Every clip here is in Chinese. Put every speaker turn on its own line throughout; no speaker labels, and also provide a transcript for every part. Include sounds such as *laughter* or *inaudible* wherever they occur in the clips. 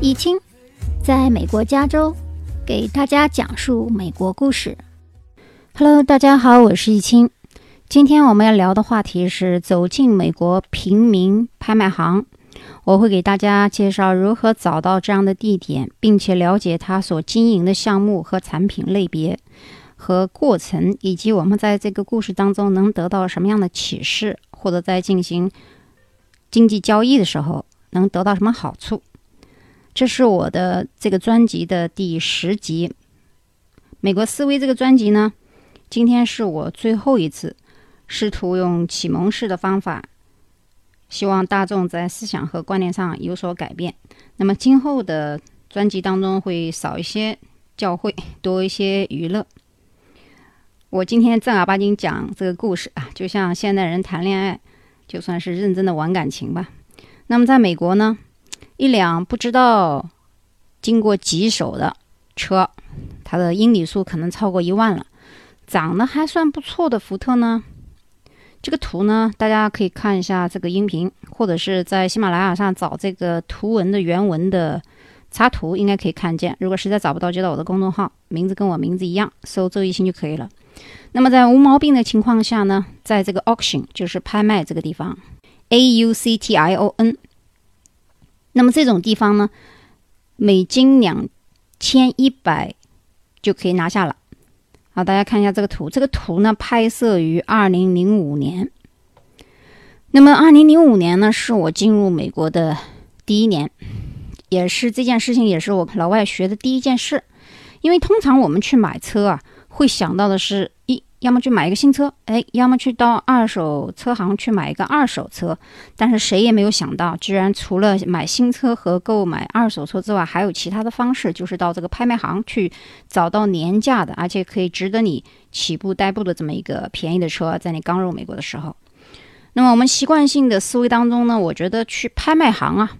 易清，在美国加州给大家讲述美国故事。Hello，大家好，我是易清。今天我们要聊的话题是走进美国平民拍卖行。我会给大家介绍如何找到这样的地点，并且了解它所经营的项目和产品类别和过程，以及我们在这个故事当中能得到什么样的启示，或者在进行经济交易的时候能得到什么好处。这是我的这个专辑的第十集，《美国思维》这个专辑呢，今天是我最后一次试图用启蒙式的方法。希望大众在思想和观念上有所改变。那么今后的专辑当中会少一些教诲，多一些娱乐。我今天正儿八经讲这个故事啊，就像现代人谈恋爱，就算是认真的玩感情吧。那么在美国呢，一辆不知道经过几手的车，它的英里数可能超过一万了，长得还算不错的福特呢。这个图呢，大家可以看一下这个音频，或者是在喜马拉雅上找这个图文的原文的插图，应该可以看见。如果实在找不到，就到我的公众号，名字跟我名字一样，搜周一星就可以了。那么在无毛病的情况下呢，在这个 auction 就是拍卖这个地方，A U C T I O N。那么这种地方呢，美金两千一百就可以拿下了。好，大家看一下这个图。这个图呢，拍摄于二零零五年。那么，二零零五年呢，是我进入美国的第一年，也是这件事情，也是我老外学的第一件事。因为通常我们去买车啊，会想到的是一。要么去买一个新车，哎，要么去到二手车行去买一个二手车。但是谁也没有想到，居然除了买新车和购买二手车之外，还有其他的方式，就是到这个拍卖行去找到廉价的，而且可以值得你起步代步的这么一个便宜的车。在你刚入美国的时候，那么我们习惯性的思维当中呢，我觉得去拍卖行啊，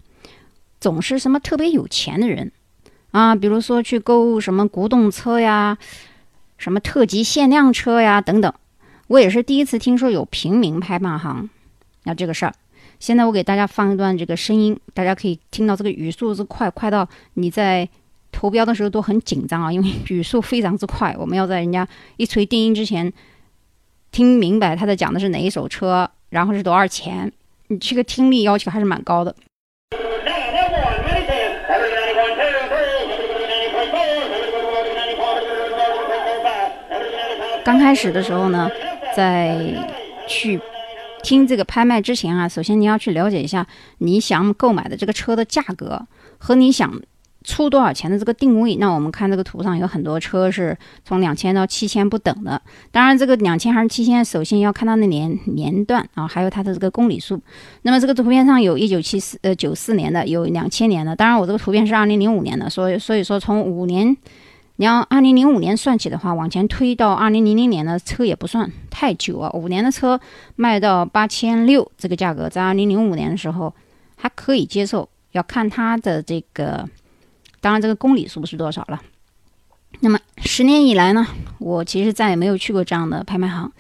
总是什么特别有钱的人啊，比如说去购物什么古董车呀。什么特级限量车呀，等等，我也是第一次听说有平民拍卖行，那这个事儿。现在我给大家放一段这个声音，大家可以听到这个语速是快，快到你在投标的时候都很紧张啊，因为 *laughs* 语速非常之快。我们要在人家一锤定音之前听明白他在讲的是哪一手车，然后是多少钱。你这个听力要求还是蛮高的。刚开始的时候呢，在去听这个拍卖之前啊，首先你要去了解一下你想购买的这个车的价格和你想出多少钱的这个定位。那我们看这个图上有很多车是从两千到七千不等的。当然，这个两千还是七千，首先要看它的年年段啊，还有它的这个公里数。那么这个图片上有一九七四呃九四年的，有两千年的。当然，我这个图片是二零零五年的，所以所以说从五年。你要二零零五年算起的话，往前推到二零零零年的车也不算太久啊。五年的车卖到八千六这个价格，在二零零五年的时候还可以接受，要看它的这个，当然这个公里数是多少了。那么十年以来呢，我其实再也没有去过这样的拍卖行，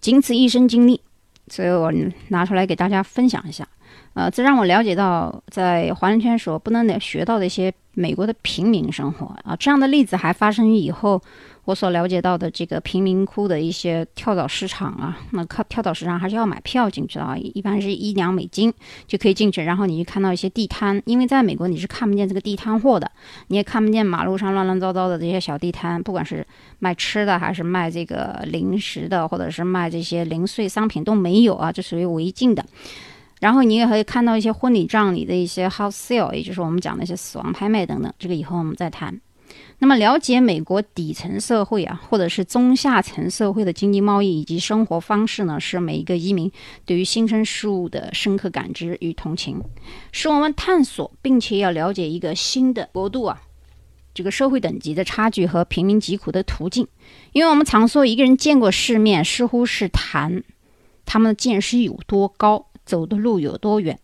仅此一生经历，所以我拿出来给大家分享一下。呃，这让我了解到在华人圈所不能学到的一些。美国的平民生活啊，这样的例子还发生于以后我所了解到的这个贫民窟的一些跳蚤市场啊。那靠跳蚤市场还是要买票进去的啊，一般是一两美金就可以进去。然后你就看到一些地摊，因为在美国你是看不见这个地摊货的，你也看不见马路上乱乱糟糟的这些小地摊，不管是卖吃的还是卖这个零食的，或者是卖这些零碎商品都没有啊，这属于违禁的。然后你也可以看到一些婚礼葬礼的一些 house sale，也就是我们讲的一些死亡拍卖等等。这个以后我们再谈。那么了解美国底层社会啊，或者是中下层社会的经济贸易以及生活方式呢，是每一个移民对于新生事物的深刻感知与同情，是我们探索并且要了解一个新的国度啊，这个社会等级的差距和平民疾苦的途径。因为我们常说一个人见过世面，似乎是谈他们的见识有多高。走的路有多远？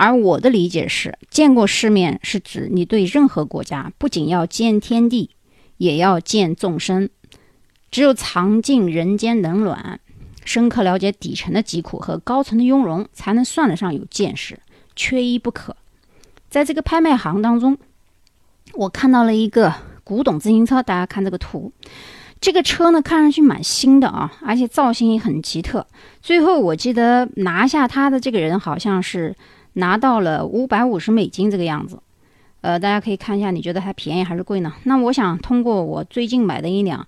而我的理解是，见过世面是指你对任何国家不仅要见天地，也要见众生。只有尝尽人间冷暖，深刻了解底层的疾苦和高层的雍容，才能算得上有见识，缺一不可。在这个拍卖行当中，我看到了一个古董自行车，大家看这个图，这个车呢看上去蛮新的啊，而且造型也很奇特。最后我记得拿下它的这个人好像是拿到了五百五十美金这个样子。呃，大家可以看一下，你觉得它便宜还是贵呢？那我想通过我最近买的一辆。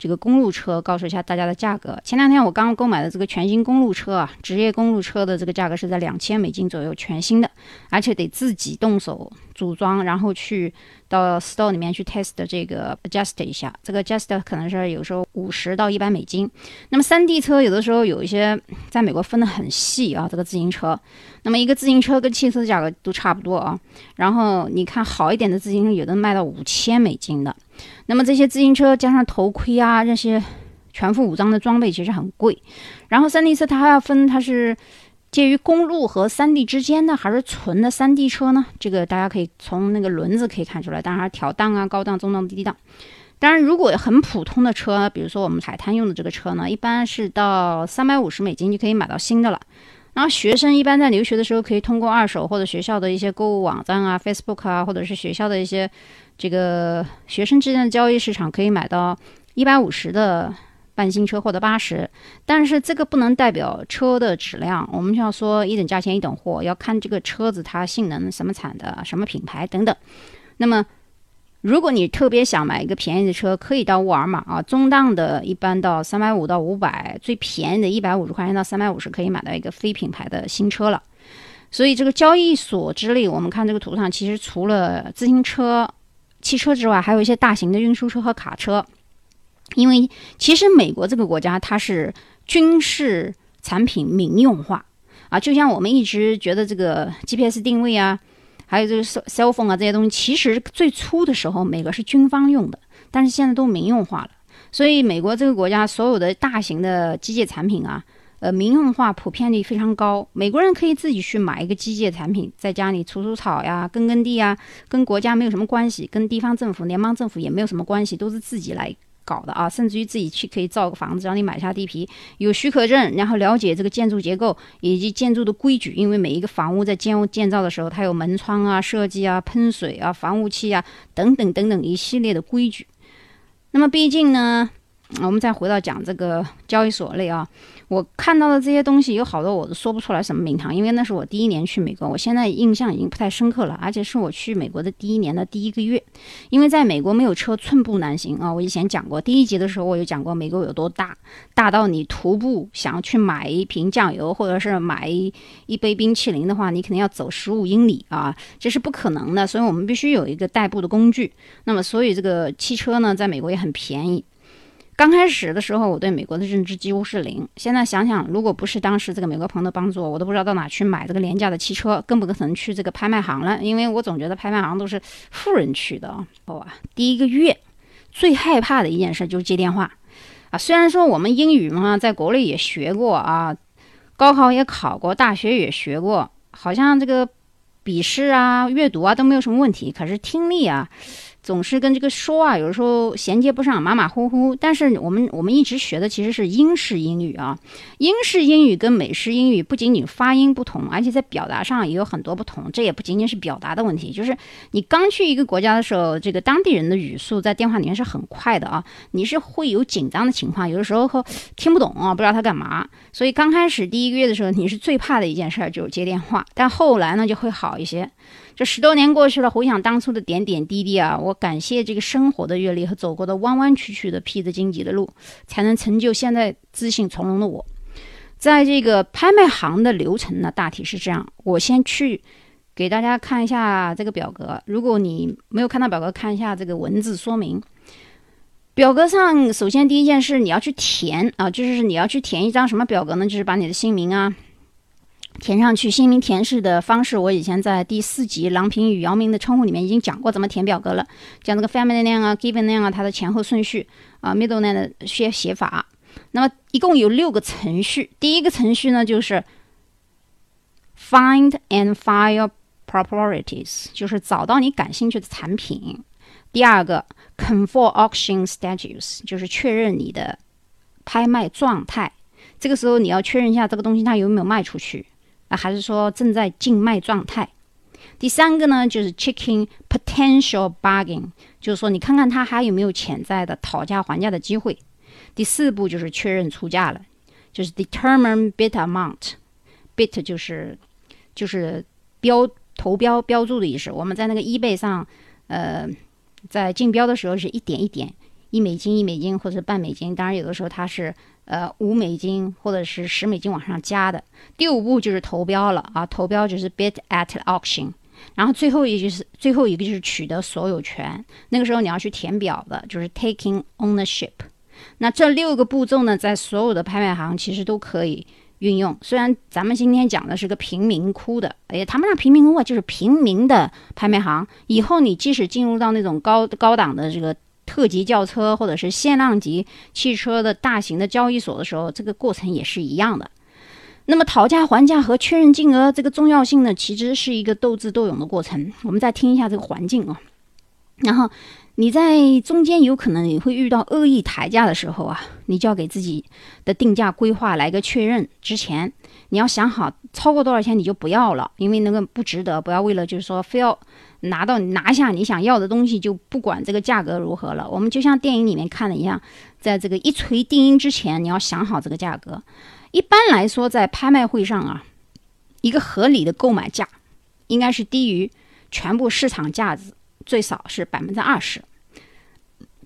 这个公路车，告诉一下大家的价格。前两天我刚购买的这个全新公路车啊，职业公路车的这个价格是在两千美金左右，全新的，而且得自己动手组装，然后去。到 store 里面去 test 这个 adjust 一下，这个 adjust 可能是有时候五十到一百美金。那么山地车有的时候有一些在美国分得很细啊，这个自行车，那么一个自行车跟汽车的价格都差不多啊。然后你看好一点的自行车，有的卖到五千美金的。那么这些自行车加上头盔啊这些全副武装的装备其实很贵。然后山地车它还要分它是。介于公路和山地之间呢，还是纯的山地车呢？这个大家可以从那个轮子可以看出来。当然，调档啊、高档、中档、低档。当然，如果很普通的车，比如说我们海滩用的这个车呢，一般是到三百五十美金就可以买到新的了。然后学生一般在留学的时候，可以通过二手或者学校的一些购物网站啊、Facebook 啊，或者是学校的一些这个学生之间的交易市场，可以买到一百五十的。半新车或者八十，但是这个不能代表车的质量。我们就要说一等价钱一等货，要看这个车子它性能什么产的、什么品牌等等。那么，如果你特别想买一个便宜的车，可以到沃尔玛啊，中档的一般到三百五到五百，最便宜的一百五十块钱到三百五十可以买到一个非品牌的新车了。所以这个交易所之类，我们看这个图上，其实除了自行车、汽车之外，还有一些大型的运输车和卡车。因为其实美国这个国家它是军事产品民用化啊，就像我们一直觉得这个 GPS 定位啊，还有这个 cell phone 啊这些东西，其实最初的时候美国是军方用的，但是现在都民用化了。所以美国这个国家所有的大型的机械产品啊，呃，民用化普遍率非常高。美国人可以自己去买一个机械产品，在家里除除草呀、耕耕地呀，跟国家没有什么关系，跟地方政府、联邦政府也没有什么关系，都是自己来。搞的啊，甚至于自己去可以造个房子，让你买下地皮，有许可证，然后了解这个建筑结构以及建筑的规矩，因为每一个房屋在建屋建造的时候，它有门窗啊、设计啊、喷水啊、防雾器啊等等等等一系列的规矩。那么毕竟呢，我们再回到讲这个交易所类啊。我看到的这些东西有好多我都说不出来什么名堂，因为那是我第一年去美国，我现在印象已经不太深刻了，而且是我去美国的第一年的第一个月，因为在美国没有车寸步难行啊。我以前讲过，第一集的时候我有讲过美国有多大，大到你徒步想要去买一瓶酱油或者是买一杯冰淇淋的话，你肯定要走十五英里啊，这是不可能的，所以我们必须有一个代步的工具。那么，所以这个汽车呢，在美国也很便宜。刚开始的时候，我对美国的认知几乎是零。现在想想，如果不是当时这个美国朋友的帮助，我都不知道到哪去买这个廉价的汽车，更不可能去这个拍卖行了。因为我总觉得拍卖行都是富人去的。好吧，第一个月最害怕的一件事就是接电话啊。虽然说我们英语嘛，在国内也学过啊，高考也考过，大学也学过，好像这个笔试啊、阅读啊都没有什么问题。可是听力啊。总是跟这个说啊，有时候衔接不上，马马虎虎。但是我们我们一直学的其实是英式英语啊，英式英语跟美式英语不仅仅发音不同，而且在表达上也有很多不同。这也不仅仅是表达的问题，就是你刚去一个国家的时候，这个当地人的语速在电话里面是很快的啊，你是会有紧张的情况，有的时候听不懂啊，不知道他干嘛。所以刚开始第一个月的时候，你是最怕的一件事就是接电话，但后来呢就会好一些。这十多年过去了，回想当初的点点滴滴啊，我我感谢这个生活的阅历和走过的弯弯曲曲的披着荆棘的路，才能成就现在自信从容的我。在这个拍卖行的流程呢，大体是这样。我先去给大家看一下这个表格。如果你没有看到表格，看一下这个文字说明。表格上首先第一件事你要去填啊，就是你要去填一张什么表格呢？就是把你的姓名啊。填上去，姓名填写的方式，我以前在第四集郎平与姚明的称呼里面已经讲过怎么填表格了，讲这个 family name 啊，given name 啊，它的前后顺序啊，middle name 的写写法。那么一共有六个程序，第一个程序呢就是 find and file properties，就是找到你感兴趣的产品。第二个 confirm auction status，就是确认你的拍卖状态。这个时候你要确认一下这个东西它有没有卖出去啊，还是说正在竞卖状态。第三个呢，就是 checking potential bargain，就是说你看看它还有没有潜在的讨价还价的机会。第四步就是确认出价了，就是 determine bid amount，bid 就是就是标投标标注的意思。我们在那个 eBay 上，呃，在竞标的时候是一点一点，一美金一美金或者半美金，当然有的时候它是呃五美金或者是十美金往上加的。第五步就是投标了啊，投标就是 bid at auction。然后最后一就是最后一个就是取得所有权，那个时候你要去填表的，就是 taking ownership。那这六个步骤呢，在所有的拍卖行其实都可以运用。虽然咱们今天讲的是个贫民窟的，哎，谈不上贫民窟啊，就是平民的拍卖行。以后你即使进入到那种高高档的这个特级轿车或者是限量级汽车的大型的交易所的时候，这个过程也是一样的。那么讨价还价和确认金额这个重要性呢，其实是一个斗智斗勇的过程。我们再听一下这个环境啊，然后你在中间有可能你会遇到恶意抬价的时候啊，你就要给自己的定价规划来个确认。之前你要想好，超过多少钱你就不要了，因为那个不值得。不要为了就是说非要拿到拿下你想要的东西，就不管这个价格如何了。我们就像电影里面看的一样，在这个一锤定音之前，你要想好这个价格。一般来说，在拍卖会上啊，一个合理的购买价应该是低于全部市场价值，最少是百分之二十，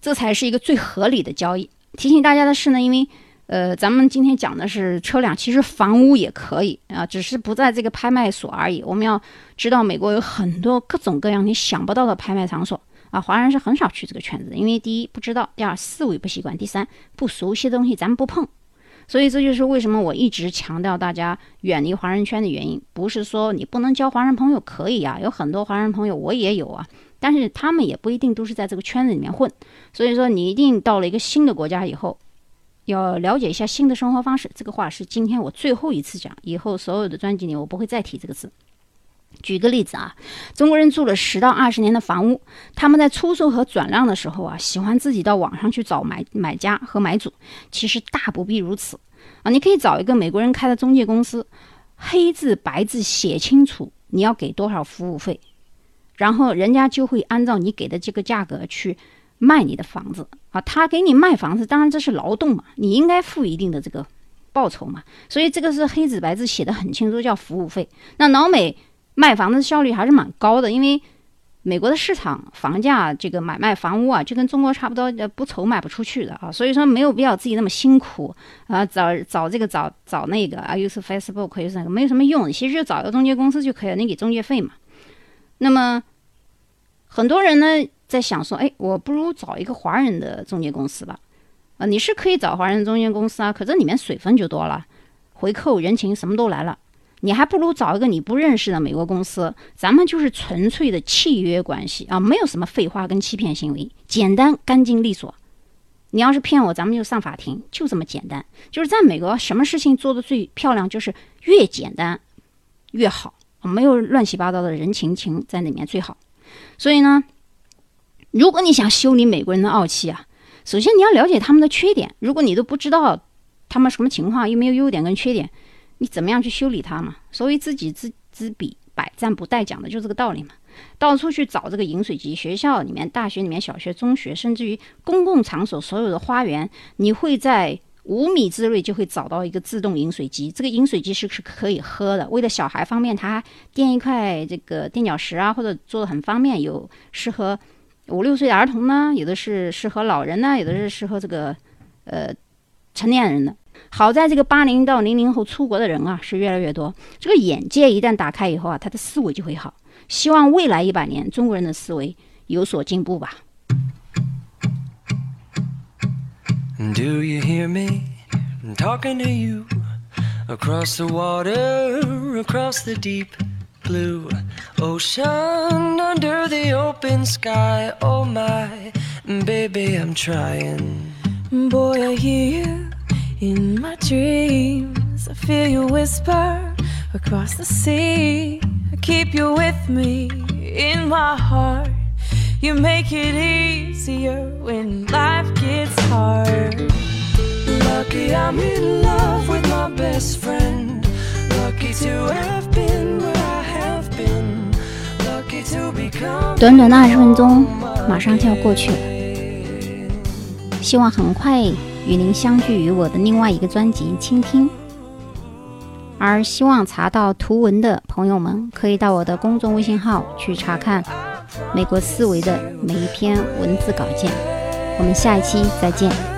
这才是一个最合理的交易。提醒大家的是呢，因为呃，咱们今天讲的是车辆，其实房屋也可以啊，只是不在这个拍卖所而已。我们要知道，美国有很多各种各样你想不到的拍卖场所啊，华人是很少去这个圈子，因为第一不知道，第二思维不习惯，第三不熟悉的东西咱们不碰。所以这就是为什么我一直强调大家远离华人圈的原因。不是说你不能交华人朋友，可以啊，有很多华人朋友我也有啊，但是他们也不一定都是在这个圈子里面混。所以说你一定到了一个新的国家以后，要了解一下新的生活方式。这个话是今天我最后一次讲，以后所有的专辑里我不会再提这个字。举个例子啊，中国人住了十到二十年的房屋，他们在出售和转让的时候啊，喜欢自己到网上去找买买家和买主。其实大不必如此啊，你可以找一个美国人开的中介公司，黑字白字写清楚你要给多少服务费，然后人家就会按照你给的这个价格去卖你的房子啊。他给你卖房子，当然这是劳动嘛，你应该付一定的这个报酬嘛。所以这个是黑字白字写的很清楚，叫服务费。那老美。卖房子效率还是蛮高的，因为美国的市场房价这个买卖房屋啊，就跟中国差不多，呃，不愁卖不出去的啊，所以说没有必要自己那么辛苦啊，找找这个找找那个啊，又是 Facebook 又是那个，没有什么用，其实就找一个中介公司就可以了，你给中介费嘛。那么很多人呢在想说，哎，我不如找一个华人的中介公司吧？啊，你是可以找华人中介公司啊，可这里面水分就多了，回扣、人情什么都来了。你还不如找一个你不认识的美国公司，咱们就是纯粹的契约关系啊，没有什么废话跟欺骗行为，简单干净利索。你要是骗我，咱们就上法庭，就这么简单。就是在美国，什么事情做的最漂亮，就是越简单越好，没有乱七八糟的人情情在里面最好。所以呢，如果你想修理美国人的傲气啊，首先你要了解他们的缺点。如果你都不知道他们什么情况，又没有优点跟缺点。你怎么样去修理它嘛？所谓知己知知彼，百战不殆，讲的就是这个道理嘛。到处去找这个饮水机，学校里面、大学里面、小学、中学，甚至于公共场所所有的花园，你会在五米之内就会找到一个自动饮水机。这个饮水机是是可以喝的。为了小孩方便，它垫一块这个垫脚石啊，或者做的很方便。有适合五六岁的儿童呢，有的是适合老人呢，有的是适合这个呃成年人的。好在这个八零到零零后出国的人啊是越来越多，这个眼界一旦打开以后啊，他的思维就会好。希望未来一百年中国人的思维有所进步吧。Do you hear me talking to you across the water, across the deep blue ocean, under the open sky? Oh my baby, I'm trying. Boy, I hear you. In my dreams, I feel you whisper across the sea. I keep you with me in my heart. You make it easier when life gets hard. Look
Lucky I'm in love with my best friend. Lucky to have been where I have been. Lucky to become.
短短的二十分钟，马上就要过去了。希望很快 与您相聚于我的另外一个专辑《倾听》。而希望查到图文的朋友们，可以到我的公众微信号去查看美国思维的每一篇文字稿件。我们下一期再见。